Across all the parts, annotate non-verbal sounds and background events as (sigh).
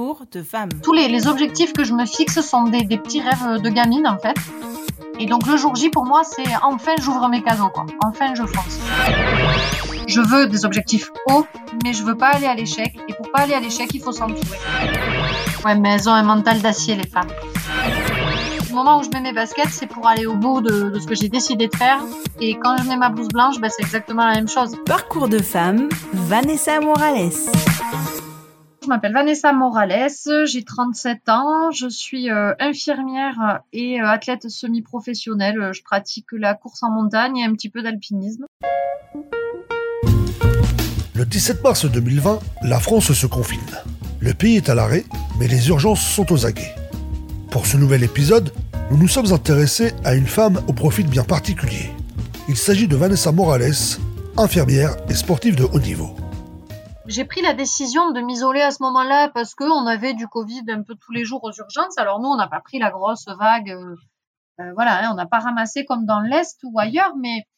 Parcours de femme. Tous les, les objectifs que je me fixe sont des, des petits rêves de gamine en fait. Et donc le jour J pour moi c'est enfin j'ouvre mes cadeaux quoi. Enfin je fonce. Je veux des objectifs hauts, mais je veux pas aller à l'échec. Et pour pas aller à l'échec, il faut s'entourer. Ouais, mais elles ont un mental d'acier les femmes. Le moment où je mets mes baskets, c'est pour aller au bout de, de ce que j'ai décidé de faire. Et quand je mets ma blouse blanche, ben, c'est exactement la même chose. Parcours de femme, Vanessa Morales. Je m'appelle Vanessa Morales, j'ai 37 ans, je suis euh, infirmière et euh, athlète semi-professionnelle. Je pratique la course en montagne et un petit peu d'alpinisme. Le 17 mars 2020, la France se confine. Le pays est à l'arrêt, mais les urgences sont aux aguets. Pour ce nouvel épisode, nous nous sommes intéressés à une femme au profil bien particulier. Il s'agit de Vanessa Morales, infirmière et sportive de haut niveau. J'ai pris la décision de m'isoler à ce moment-là parce qu'on avait du Covid un peu tous les jours aux urgences. Alors nous, on n'a pas pris la grosse vague, euh, euh, voilà, hein, on n'a pas ramassé comme dans l'Est ou ailleurs, mais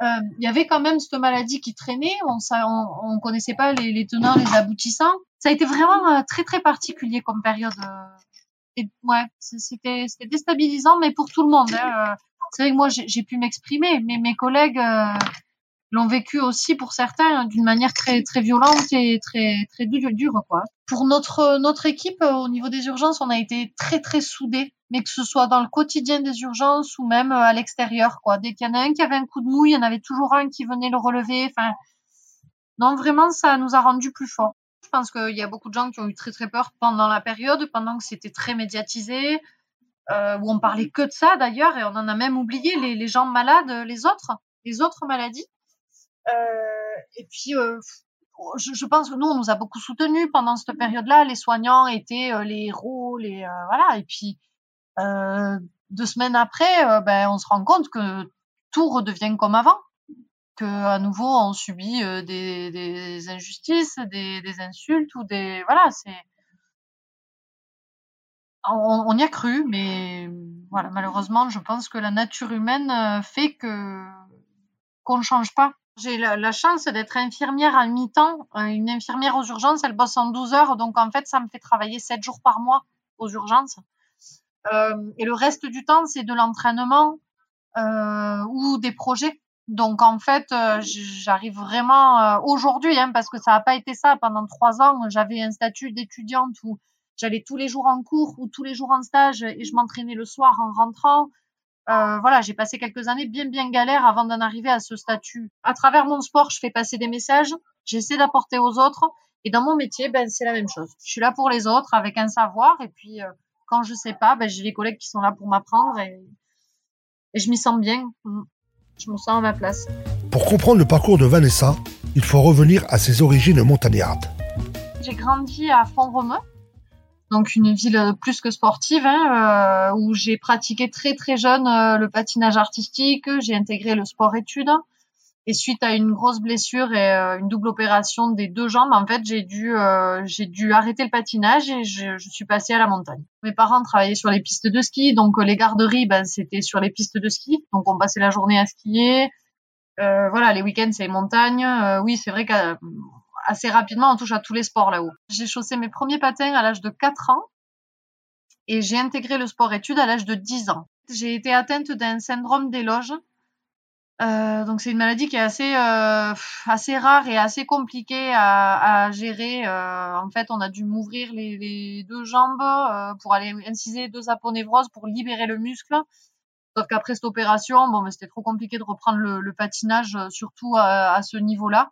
euh, il y avait quand même cette maladie qui traînait. On ne on, connaissait pas les, les, tenants, les aboutissants. Ça a été vraiment très très particulier comme période. ouais, c'était c'était déstabilisant, mais pour tout le monde. Hein. C'est vrai que moi j'ai pu m'exprimer, mais mes collègues l'ont vécu aussi pour certains d'une manière très très violente et très très dure, quoi. Pour notre notre équipe au niveau des urgences, on a été très très soudés, mais que ce soit dans le quotidien des urgences ou même à l'extérieur quoi. Dès qu'il y en a un qui avait un coup de mouille, il y en avait toujours un qui venait le relever. Enfin, non vraiment ça nous a rendu plus forts. Je pense qu'il y a beaucoup de gens qui ont eu très très peur pendant la période, pendant que c'était très médiatisé, euh, où on parlait que de ça d'ailleurs, et on en a même oublié les, les gens malades, les autres, les autres maladies. Euh, et puis, euh, je, pense que nous, on nous a beaucoup soutenus pendant cette période-là. Les soignants étaient euh, les héros, les voilà. Et puis, deux semaines après, ben, on se rend compte que tout redevient comme avant que à nouveau on subit des, injustices, des, des, insultes ou des voilà c'est on, on, y a cru mais voilà malheureusement je pense que la nature humaine fait que qu'on ne change pas j'ai la, chance d'être infirmière à mi-temps. Euh, une infirmière aux urgences, elle bosse en 12 heures, donc en fait, ça me fait travailler 7 jours par mois aux urgences. Euh, et le reste du temps, c'est de l'entraînement euh, ou des projets. Donc en fait, j'arrive vraiment aujourd'hui, hein, parce que ça n'a pas été ça pendant trois ans. J'avais un statut d'étudiante où j'allais tous les jours en cours ou tous les jours en stage et je m'entraînais le soir en rentrant. Euh, voilà, j'ai passé quelques années bien bien galères avant d'en arriver à ce statut. À travers mon sport, je fais passer des messages, j'essaie d'apporter aux autres, et dans mon métier, ben c'est la même chose. Je suis là pour les autres avec un savoir, et puis euh, quand je sais pas, ben j'ai les collègues qui sont là pour m'apprendre, et, et je m'y sens bien. Mm. Je me sens à ma place. Pour comprendre le parcours de Vanessa, il faut revenir à ses origines montagnardes. J'ai grandi à Font-Romeu, donc une ville plus que sportive, hein, euh, où j'ai pratiqué très très jeune euh, le patinage artistique, j'ai intégré le sport-études. Et suite à une grosse blessure et euh, une double opération des deux jambes, en fait, j'ai dû euh, j'ai dû arrêter le patinage et je, je, suis passée à la montagne. Mes parents travaillaient sur les pistes de ski, donc les garderies, ben, c'était sur les pistes de ski, donc on passait la journée à skier. voilà, les week-ends c'est les montagnes. oui, c'est vrai que assez rapidement, on touche à tous les sports là-haut. J'ai chaussé mes premiers patins à l'âge de 4 ans et j'ai intégré le sport-études à l'âge de 10 ans. J'ai été atteinte d'un syndrome des loges. Euh, donc c'est une maladie qui est assez euh, assez rare et assez compliquée à, à gérer. Euh, en fait, on a dû m'ouvrir les, les, deux jambes euh, pour aller inciser deux aponevroses pour libérer le muscle. Sauf qu'après cette opération, bon, c'était trop compliqué de reprendre le, patinage, surtout à, à ce niveau-là.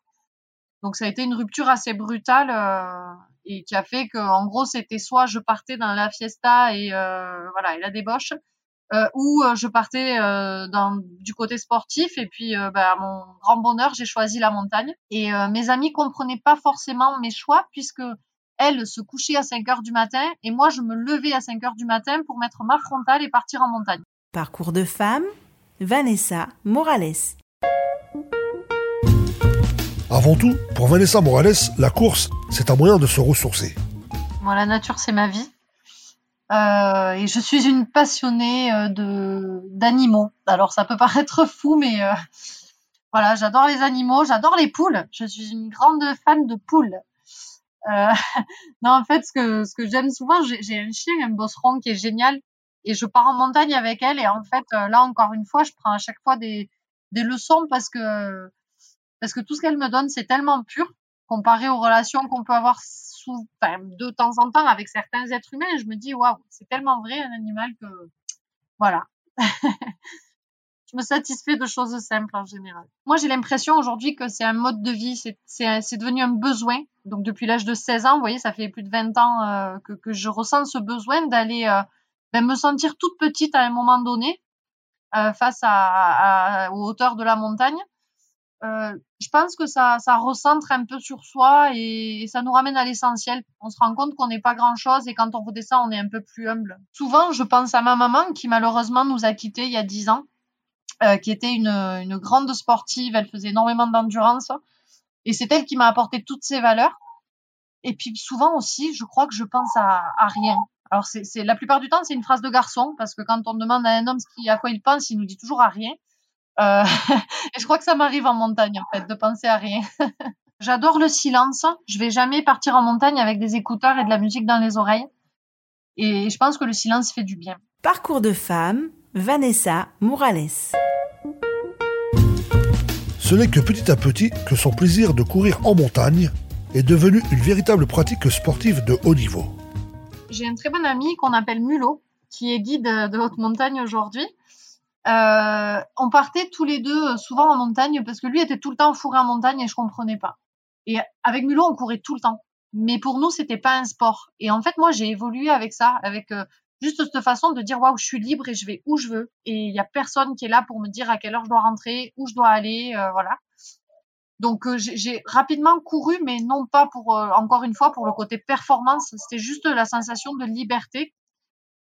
Donc ça a été une rupture assez brutale euh, et qui a fait que en gros c'était soit je partais dans la fiesta et euh, voilà et la débauche, euh, ou je partais du côté sportif et puis bah, à mon grand bonheur j'ai choisi la montagne et mes amis comprenaient pas forcément mes choix puisque elles se couchaient à 5 heures du matin et moi je me levais à 5 heures du matin pour mettre ma frontale et partir en montagne. Parcours de femme, Vanessa Morales. Avant tout, pour Vanessa Morales, la course, c'est un moyen de se ressourcer. Moi, la nature, c'est ma vie. Euh, et je suis une passionnée euh, de d'animaux. Alors, ça peut paraître (laughs) fou, mais euh, voilà, j'adore les animaux, j'adore les poules. Je suis une grande fan de poules. (laughs) non, en fait, ce que ce que j'aime souvent, j'ai un chien, un bosseron qui est génial, et je pars en montagne avec elle. Et en fait, là encore une fois, je prends à chaque fois des des leçons parce que parce que tout ce qu'elle me donne, c'est tellement pur comparé aux relations qu'on peut avoir sous, enfin, de temps en temps avec certains êtres humains. Je me dis waouh, c'est tellement vrai un animal que voilà. (laughs) je me satisfais de choses simples en général. Moi, j'ai l'impression aujourd'hui que c'est un mode de vie, c'est devenu un besoin. Donc, depuis l'âge de 16 ans, vous voyez, ça fait plus de 20 ans euh, que, je ressens ce besoin d'aller euh, ben, me sentir toute petite à un moment donné euh, face à, à, aux hauteurs de la montagne. Euh, je pense que ça, recentre un peu sur soi et, ça nous ramène à l'essentiel. On se rend compte qu'on n'est pas grand-chose et quand on redescend, on est un peu plus humble. Souvent, je pense à ma maman qui malheureusement nous a quittés il y a 10 ans euh, qui était une, grande sportive, elle faisait énormément d'endurance, et c'est elle qui m'a apporté toutes ces valeurs. Et puis souvent aussi, je crois que je pense à, rien. Alors c'est, la plupart du temps, c'est une phrase de garçon, parce que quand on demande à un homme à quoi il pense, il nous dit toujours à rien. Euh, et (laughs) je crois que ça m'arrive en montagne, en fait, de penser à rien. (laughs) J'adore le silence. Je vais jamais partir en montagne avec des écouteurs et de la musique dans les oreilles. Et je pense que le silence fait du bien. Parcours de femme, Vanessa Morales. Ce n'est que petit à petit que son plaisir de courir en montagne est devenu une véritable pratique sportive de haut niveau. J'ai un très bon ami qu'on appelle Mulot, qui est guide de haute montagne aujourd'hui. Euh, on partait tous les deux souvent en montagne parce que lui était tout le temps fourré en montagne et je comprenais pas. Et avec Mulot, on courait tout le temps. Mais pour nous, c'était pas un sport. Et en fait, moi, j'ai évolué avec ça, avec euh, juste cette façon de dire waouh, je suis libre et je vais où je veux et il y a personne qui est là pour me dire à quelle heure je dois rentrer, où je dois aller, euh, voilà. Donc euh, j'ai rapidement couru, mais non pas pour euh, encore une fois pour le côté performance, c'était juste la sensation de liberté.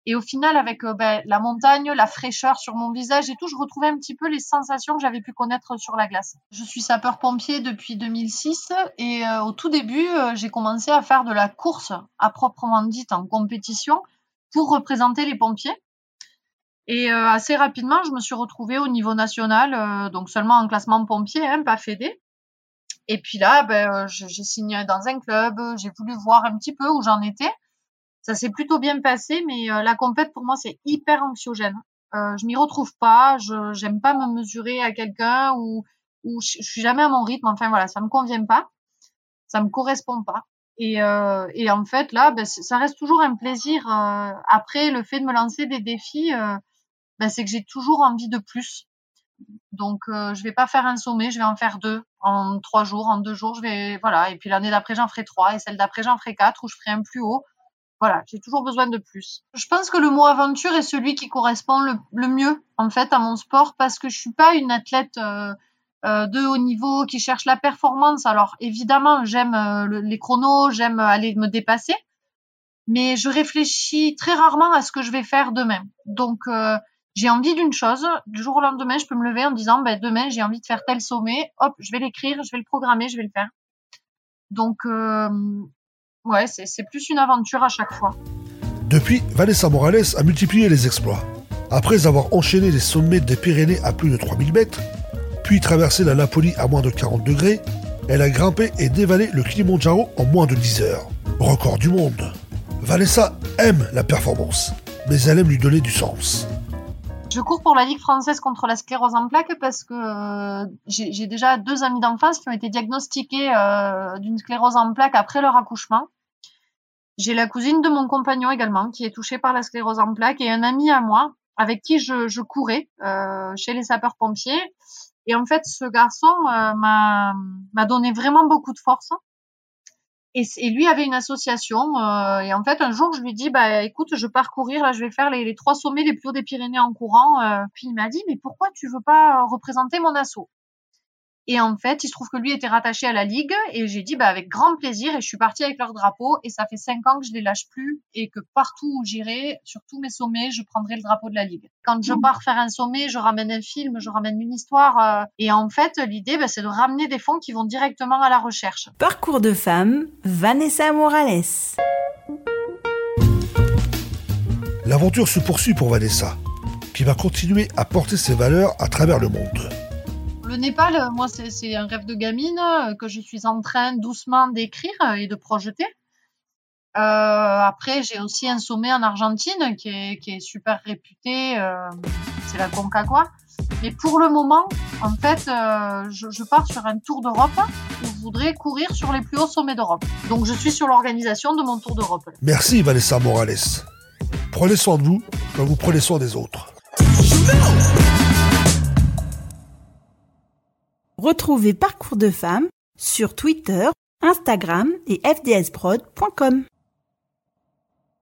Et au final, avec ben, la montagne, la fraîcheur sur mon visage et tout, je retrouvais un petit peu les sensations que j'avais pu connaître sur la glace. Je suis sapeur-pompier depuis 2006 et au tout début, j'ai commencé à faire de la course à proprement dite en compétition pour représenter les pompiers. Et euh, assez rapidement, je me suis retrouvée au niveau national, euh, donc seulement en classement pompier, hein, pas fédé. Et puis là, ben, euh, j'ai signé dans un club, j'ai voulu voir un petit peu où j'en étais. Ça s'est plutôt bien passé, mais la compète pour moi c'est hyper anxiogène. je m'y retrouve pas, je j'aime pas me mesurer à quelqu'un ou ou je, je suis jamais à mon rythme. Enfin voilà, ça me convient pas, ça me correspond pas. Et, euh, et en fait, là, ben, ça reste toujours un plaisir. Euh, après, le fait de me lancer des défis, euh, ben, c'est que j'ai toujours envie de plus. Donc, euh, je vais pas faire un sommet, je vais en faire deux en trois jours, en deux jours. Je vais, voilà. Et puis l'année d'après, j'en ferai trois, et celle d'après, j'en ferai quatre, ou je ferai un plus haut. Voilà, j'ai toujours besoin de plus. Je pense que le mot aventure est celui qui correspond le, mieux, en fait, à mon sport, parce que je suis pas une athlète euh, euh, de haut niveau, qui cherchent la performance. Alors évidemment, j'aime euh, les chronos, j'aime aller me dépasser, mais je réfléchis très rarement à ce que je vais faire demain. Donc euh, j'ai envie d'une chose, du jour au lendemain, je peux me lever en disant, ben, demain j'ai envie de faire tel sommet, hop, je vais l'écrire, je vais le programmer, je vais le faire. Donc ouais, c'est plus une aventure à chaque fois. Depuis, Vanessa Morales a multiplié les exploits. Après avoir enchaîné les sommets des Pyrénées à plus de 3000 mètres, puis traversé la Laponie à moins de 40 degrés, elle a grimpé et dévalé le Kilimanjaro en moins de 10 heures. Record du monde. Vanessa aime la performance, mais elle aime lui donner du sens. Je cours pour la Ligue française contre la sclérose en plaques parce que euh, j'ai déjà deux amis d'enfance qui ont été diagnostiqués euh, d'une sclérose en plaques après leur accouchement. J'ai la cousine de mon compagnon également qui est touchée par la sclérose en plaques et un ami à moi avec qui je, courais euh, chez les sapeurs-pompiers et en fait, ce garçon euh, m'a donné vraiment beaucoup de force. Et, et lui avait une association. Euh, et en fait, un jour, je lui dis, bah écoute, je pars courir, là, je vais faire les, les trois sommets les plus hauts des Pyrénées en courant. Euh. puis il m'a dit, mais pourquoi tu veux pas représenter mon assaut? Et en fait, il se trouve que lui était rattaché à la ligue et j'ai dit bah avec grand plaisir et je suis partie avec leur drapeau et ça fait cinq ans que je les lâche plus et que partout où j'irai, sur tous mes sommets, je prendrai le drapeau de la ligue. Quand je mmh. pars faire un sommet, je ramène un film, je ramène une histoire euh, et en fait l'idée bah, c'est de ramener des fonds qui vont directement à la recherche. Parcours de femme, Vanessa Morales. L'aventure se poursuit pour Vanessa, qui va continuer à porter ses valeurs à travers le monde. Le Népal, moi, c'est un rêve de gamine que je suis en train doucement d'écrire et de projeter. après, j'ai aussi un sommet en Argentine qui est, qui est super réputé. c'est la Concagua. Mais pour le moment, en fait, je, je, pars sur un tour d'Europe où je voudrais courir sur les plus hauts sommets d'Europe. Donc, je suis sur l'organisation de mon tour d'Europe. Merci Vanessa Morales. Prenez soin de vous comme vous prenez soin des autres. Retrouvez Parcours de femmes sur Twitter, Instagram et fdsprod.com.